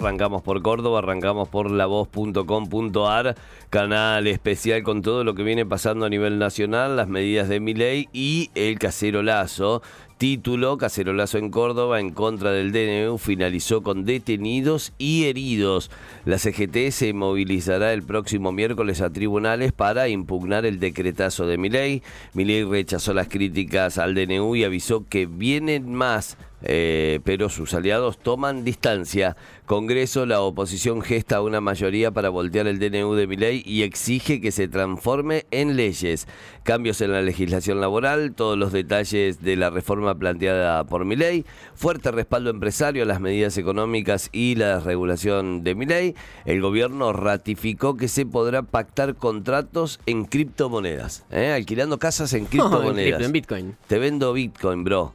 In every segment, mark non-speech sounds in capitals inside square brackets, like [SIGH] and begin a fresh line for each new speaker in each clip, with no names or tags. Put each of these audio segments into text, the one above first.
Arrancamos por Córdoba, arrancamos por lavoz.com.ar, canal especial con todo lo que viene pasando a nivel nacional, las medidas de mi ley y el cacerolazo. Título, Cacerolazo en Córdoba en contra del DNU finalizó con detenidos y heridos. La CGT se movilizará el próximo miércoles a tribunales para impugnar el decretazo de Milei. Milei rechazó las críticas al DNU y avisó que vienen más eh, pero sus aliados toman distancia. Congreso, la oposición gesta una mayoría para voltear el DNU de Miley y exige que se transforme en leyes. Cambios en la legislación laboral, todos los detalles de la reforma planteada por Miley, fuerte respaldo empresario a las medidas económicas y la regulación de Miley. El gobierno ratificó que se podrá pactar contratos en criptomonedas, ¿eh? alquilando casas en [LAUGHS] criptomonedas.
en, en Bitcoin.
Te vendo Bitcoin, bro.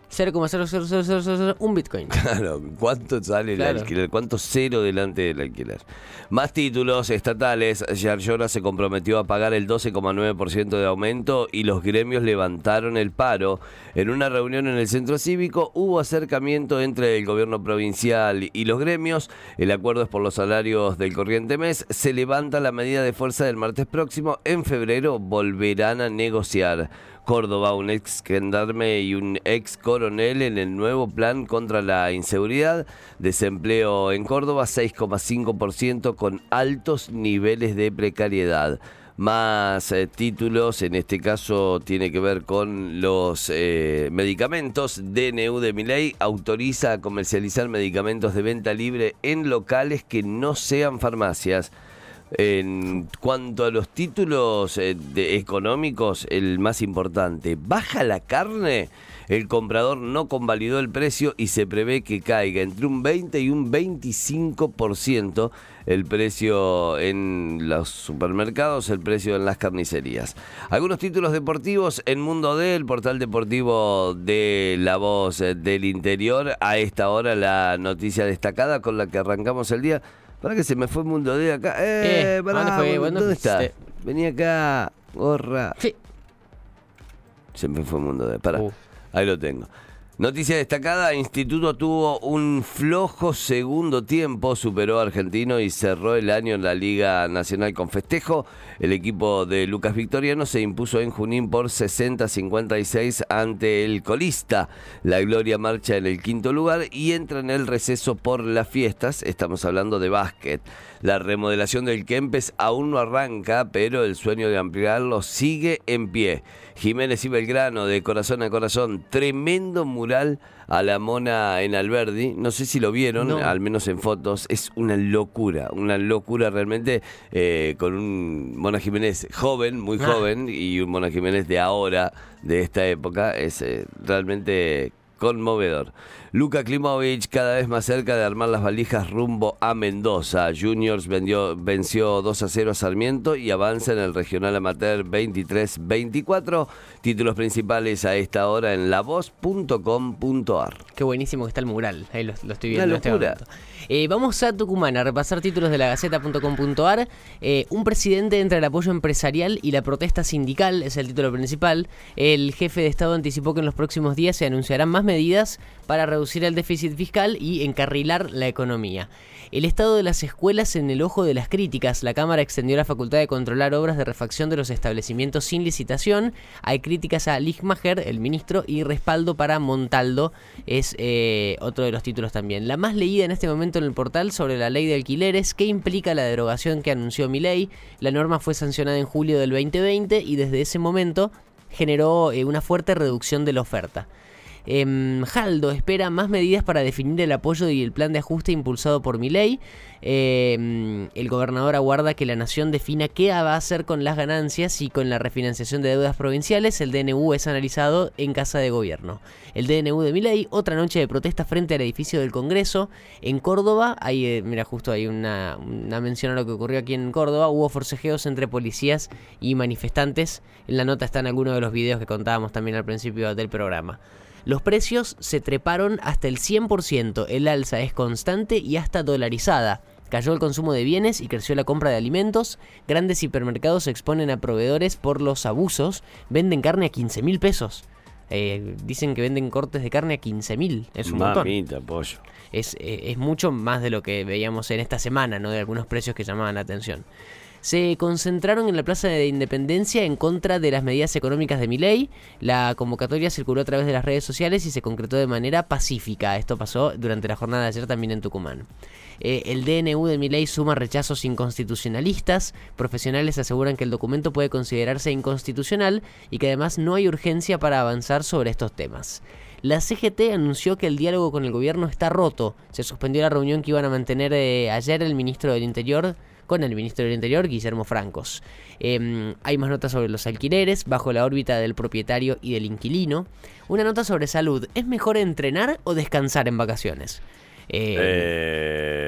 0,0000 un Bitcoin. [LAUGHS]
Claro, ¿cuánto sale el alquiler? ¿Cuánto cero delante del alquiler? Más títulos estatales. Yarlora se comprometió a pagar el 12,9% de aumento y los gremios levantaron el paro. En una reunión en el centro cívico hubo acercamiento entre el gobierno provincial y los gremios. El acuerdo es por los salarios del corriente mes. Se levanta la medida de fuerza del martes próximo. En febrero volverán a negociar. Córdoba, un ex gendarme y un ex coronel en el nuevo plan contra la inseguridad. Desempleo en Córdoba 6,5% con altos niveles de precariedad más eh, títulos, en este caso tiene que ver con los eh, medicamentos. DNU de Miley autoriza a comercializar medicamentos de venta libre en locales que no sean farmacias. En cuanto a los títulos eh, económicos, el más importante, baja la carne, el comprador no convalidó el precio y se prevé que caiga entre un 20 y un 25% el precio en los supermercados, el precio en las carnicerías. Algunos títulos deportivos en Mundo D, el portal deportivo de La Voz del Interior. A esta hora la noticia destacada con la que arrancamos el día. Para que se me fue el mundo de acá. Eh,
eh ¿Dónde, fue?
¿Dónde está? Venía acá, gorra.
Sí.
Se me fue el mundo de. Para. Uh. Ahí lo tengo. Noticia destacada, Instituto tuvo un flojo segundo tiempo, superó a Argentino y cerró el año en la Liga Nacional con festejo. El equipo de Lucas Victoriano se impuso en Junín por 60-56 ante el colista. La Gloria marcha en el quinto lugar y entra en el receso por las fiestas. Estamos hablando de básquet. La remodelación del Kempes aún no arranca, pero el sueño de ampliarlo sigue en pie. Jiménez y Belgrano, de corazón a corazón, tremendo mural a la mona en Alberdi. No sé si lo vieron, al menos en fotos. Es una locura, una locura realmente eh, con un Mona Jiménez joven, muy ah. joven, y un Mona Jiménez de ahora, de esta época. Es eh, realmente conmovedor. Luca Klimovic cada vez más cerca de armar las valijas rumbo a Mendoza. Juniors venció 2 a 0 a Sarmiento y avanza en el regional amateur 23-24. Títulos principales a esta hora en lavoz.com.ar.
Qué buenísimo que está el mural. Ahí lo, estoy viendo. Este eh, vamos a Tucumán a repasar títulos de la Gaceta.com.ar. Eh, un presidente entre el apoyo empresarial y la protesta sindical, es el título principal. El jefe de Estado anticipó que en los próximos días se anunciarán más medidas para reducir el déficit fiscal y encarrilar la economía. El estado de las escuelas en el ojo de las críticas. La Cámara extendió la facultad de controlar obras de refacción de los establecimientos sin licitación. Hay críticas a Lichmacher, el ministro, y respaldo para Montaldo. Es eh, otro de los títulos también. La más leída en este momento en el portal sobre la ley de alquileres. ¿Qué implica la derogación que anunció mi ley? La norma fue sancionada en julio del 2020 y desde ese momento generó eh, una fuerte reducción de la oferta. Eh, Jaldo espera más medidas para definir el apoyo y el plan de ajuste impulsado por Milei. Eh, el gobernador aguarda que la nación defina qué va a hacer con las ganancias y con la refinanciación de deudas provinciales. El DNU es analizado en Casa de Gobierno. El DNU de Milei, otra noche de protesta frente al edificio del Congreso en Córdoba. Ahí, eh, mira, justo hay una, una mención a lo que ocurrió aquí en Córdoba. Hubo forcejeos entre policías y manifestantes. En la nota están algunos de los videos que contábamos también al principio del programa. Los precios se treparon hasta el 100%, el alza es constante y hasta dolarizada. Cayó el consumo de bienes y creció la compra de alimentos. Grandes hipermercados se exponen a proveedores por los abusos. Venden carne a 15 mil pesos. Eh, dicen que venden cortes de carne a 15 mil. Es un
Mamita, pollo.
Es, eh, es mucho más de lo que veíamos en esta semana, ¿no? De algunos precios que llamaban la atención se concentraron en la Plaza de Independencia en contra de las medidas económicas de Miley. La convocatoria circuló a través de las redes sociales y se concretó de manera pacífica. Esto pasó durante la jornada de ayer también en Tucumán. Eh, el DNU de Miley suma rechazos inconstitucionalistas. Profesionales aseguran que el documento puede considerarse inconstitucional y que además no hay urgencia para avanzar sobre estos temas. La CGT anunció que el diálogo con el gobierno está roto. Se suspendió la reunión que iban a mantener eh, ayer el ministro del Interior con el ministro del Interior, Guillermo Francos. Em, hay más notas sobre los alquileres, bajo la órbita del propietario y del inquilino. Una nota sobre salud. ¿Es mejor entrenar o descansar en vacaciones?
Em, eh,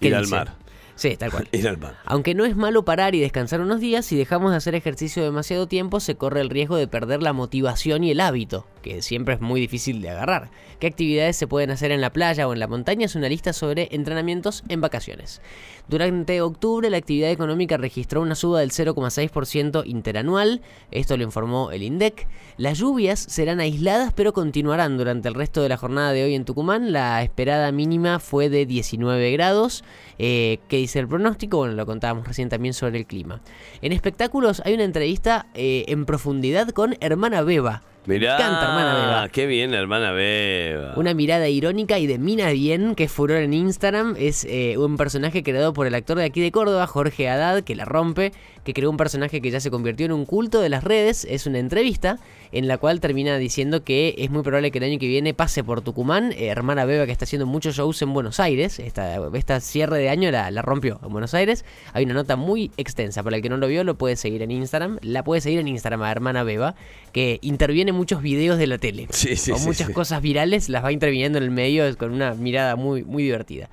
ir al mar.
Sí, tal cual. [LAUGHS] Aunque no es malo parar y descansar unos días, si dejamos de hacer ejercicio demasiado tiempo, se corre el riesgo de perder la motivación y el hábito, que siempre es muy difícil de agarrar. ¿Qué actividades se pueden hacer en la playa o en la montaña? Es una lista sobre entrenamientos en vacaciones. Durante octubre, la actividad económica registró una suba del 0,6% interanual, esto lo informó el INDEC. Las lluvias serán aisladas, pero continuarán durante el resto de la jornada de hoy en Tucumán. La esperada mínima fue de 19 grados. Eh, ¿Qué dice el pronóstico? Bueno, lo contábamos recién también sobre el clima. En espectáculos hay una entrevista eh, en profundidad con Hermana Beba.
Mirá, canta hermana Beba. Qué bien, hermana Beba.
Una mirada irónica y de mina bien que es furor en Instagram. Es eh, un personaje creado por el actor de aquí de Córdoba, Jorge Haddad, que la rompe, que creó un personaje que ya se convirtió en un culto de las redes. Es una entrevista en la cual termina diciendo que es muy probable que el año que viene pase por Tucumán. Eh, hermana Beba, que está haciendo muchos shows en Buenos Aires. Esta, esta cierre de año la, la rompió en Buenos Aires. Hay una nota muy extensa. Para el que no lo vio, lo puede seguir en Instagram. La puede seguir en Instagram a Hermana Beba, que interviene muchos videos de la tele. Sí, sí, con muchas cosas virales, las va interviniendo en el medio con una mirada muy, muy divertida.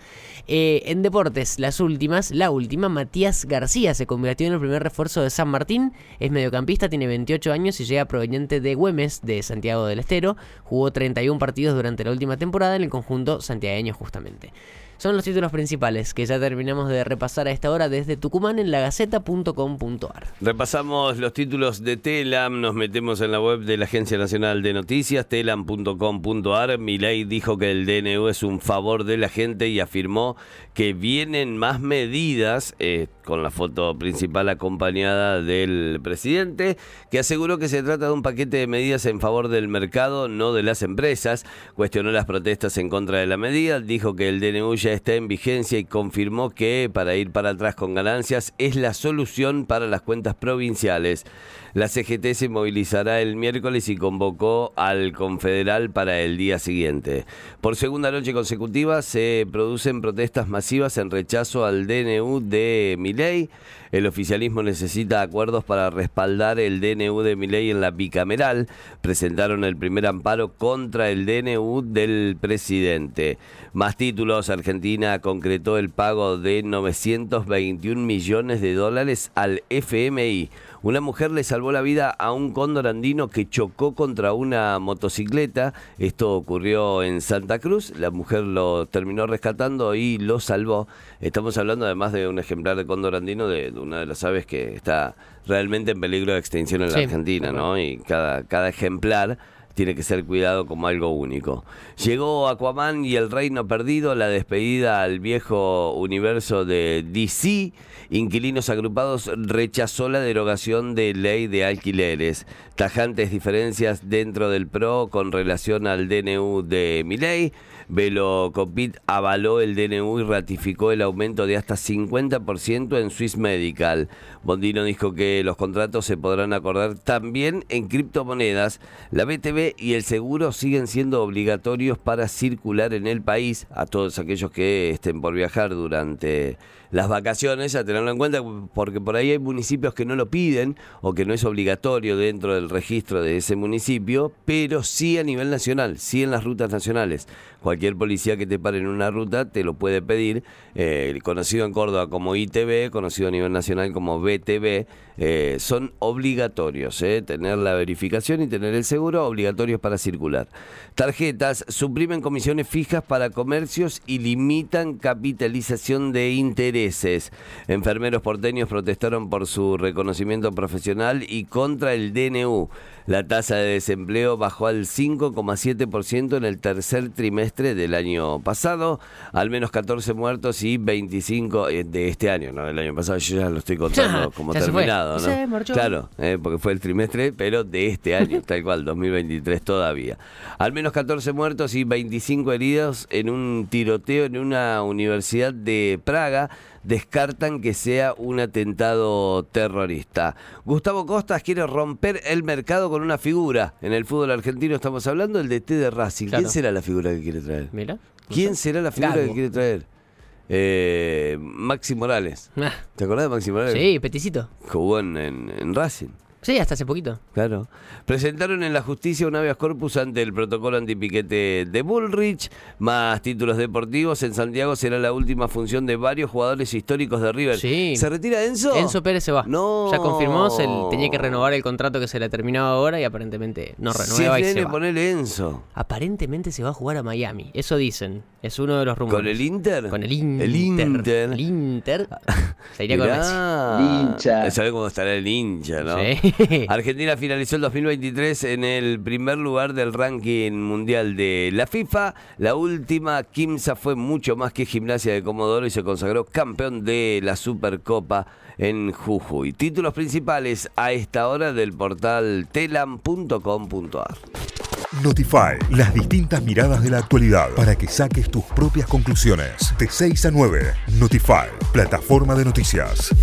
Eh, en deportes, las últimas, la última, Matías García se convirtió en el primer refuerzo de San Martín. Es mediocampista, tiene 28 años y llega proveniente de Güemes, de Santiago del Estero. Jugó 31 partidos durante la última temporada en el conjunto santiagueño justamente. Son los títulos principales que ya terminamos de repasar a esta hora desde Tucumán en lagaceta.com.ar.
Repasamos los títulos de Telam, nos metemos en la web de la Agencia Nacional de Noticias, telam.com.ar. Milei dijo que el DNU es un favor de la gente y afirmó que vienen más medidas, eh, con la foto principal acompañada del presidente, que aseguró que se trata de un paquete de medidas en favor del mercado, no de las empresas. Cuestionó las protestas en contra de la medida, dijo que el DNU ya está en vigencia y confirmó que para ir para atrás con ganancias es la solución para las cuentas provinciales. La CGT se movilizará el miércoles y convocó al confederal para el día siguiente. Por segunda noche consecutiva se producen protestas masivas en rechazo al DNU de Miley. El oficialismo necesita acuerdos para respaldar el DNU de Miley en la bicameral. Presentaron el primer amparo contra el DNU del presidente. Más títulos, Argentina concretó el pago de 921 millones de dólares al FMI una mujer le salvó la vida a un cóndor andino que chocó contra una motocicleta. Esto ocurrió en Santa Cruz. La mujer lo terminó rescatando y lo salvó. Estamos hablando además de un ejemplar de cóndor andino, de, una de las aves que está realmente en peligro de extinción en la Argentina, ¿no? Y cada, cada ejemplar tiene que ser cuidado como algo único. Llegó Aquaman y el Reino Perdido, la despedida al viejo universo de DC. Inquilinos Agrupados rechazó la derogación de ley de alquileres. Tajantes diferencias dentro del PRO con relación al DNU de Miley. Velocopit avaló el DNU y ratificó el aumento de hasta 50% en Swiss Medical. Bondino dijo que los contratos se podrán acordar también en criptomonedas. La BTV y el seguro siguen siendo obligatorios para circular en el país a todos aquellos que estén por viajar durante las vacaciones, a tenerlo en cuenta, porque por ahí hay municipios que no lo piden o que no es obligatorio dentro del registro de ese municipio, pero sí a nivel nacional, sí en las rutas nacionales. Cualquier policía que te pare en una ruta te lo puede pedir. Eh, conocido en Córdoba como ITV, conocido a nivel nacional como BTV, eh, son obligatorios. Eh, tener la verificación y tener el seguro, obligatorios para circular. Tarjetas suprimen comisiones fijas para comercios y limitan capitalización de intereses. Enfermeros porteños protestaron por su reconocimiento profesional y contra el DNU. La tasa de desempleo bajó al 5,7% en el tercer trimestre del año pasado, al menos 14 muertos y 25 eh, de este año, no del año pasado, yo ya lo estoy contando como terminado, ¿no? claro, eh, porque fue el trimestre, pero de este año, tal cual, 2023 [LAUGHS] todavía. Al menos 14 muertos y 25 heridos en un tiroteo en una universidad de Praga descartan que sea un atentado terrorista. Gustavo Costas quiere romper el mercado con una figura. En el fútbol argentino estamos hablando del DT de Racing. ¿Quién será la figura que quiere traer?
Mira.
¿Quién será la figura que quiere traer? Eh, Maxi Morales. Ah. ¿Te acordás de Maxi Morales?
Sí, peticito.
Jugó en Racing.
Sí, hasta hace poquito.
Claro. Presentaron en la justicia un habeas corpus ante el protocolo antipiquete de Bullrich, más títulos deportivos. En Santiago será la última función de varios jugadores históricos de River.
Sí.
¿Se retira Enzo?
Enzo Pérez se va. No. Ya confirmó, se tenía que renovar el contrato que se le terminaba ahora y aparentemente no renueva y se va.
ponerle Enzo.
Aparentemente se va a jugar a Miami. Eso dicen. Es uno de los rumores.
¿Con el Inter?
Con el Inter.
El Inter.
El Inter. [LAUGHS] Se iría con Messi.
Hincha. ¿Sabe cómo estará el hincha, no? Sí. [LAUGHS] Argentina finalizó el 2023 en el primer lugar del ranking mundial de la FIFA. La última, Kimsa, fue mucho más que gimnasia de Comodoro y se consagró campeón de la Supercopa en Jujuy. Títulos principales a esta hora del portal telam.com.ar.
Notify, las distintas miradas de la actualidad para que saques tus propias conclusiones. De 6 a 9, Notify, plataforma de noticias.